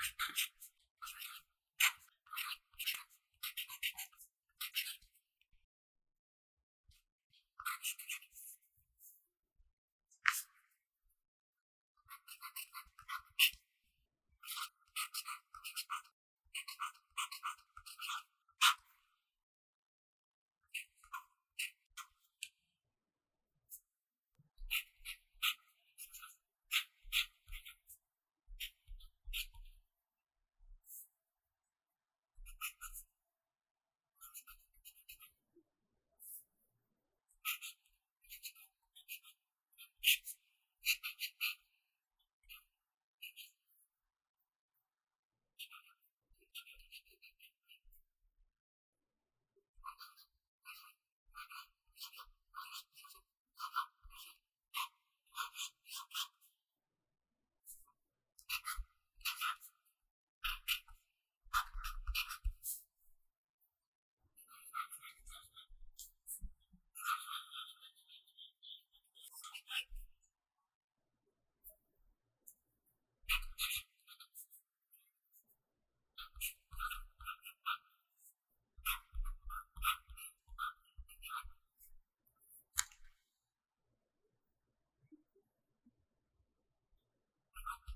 あっ。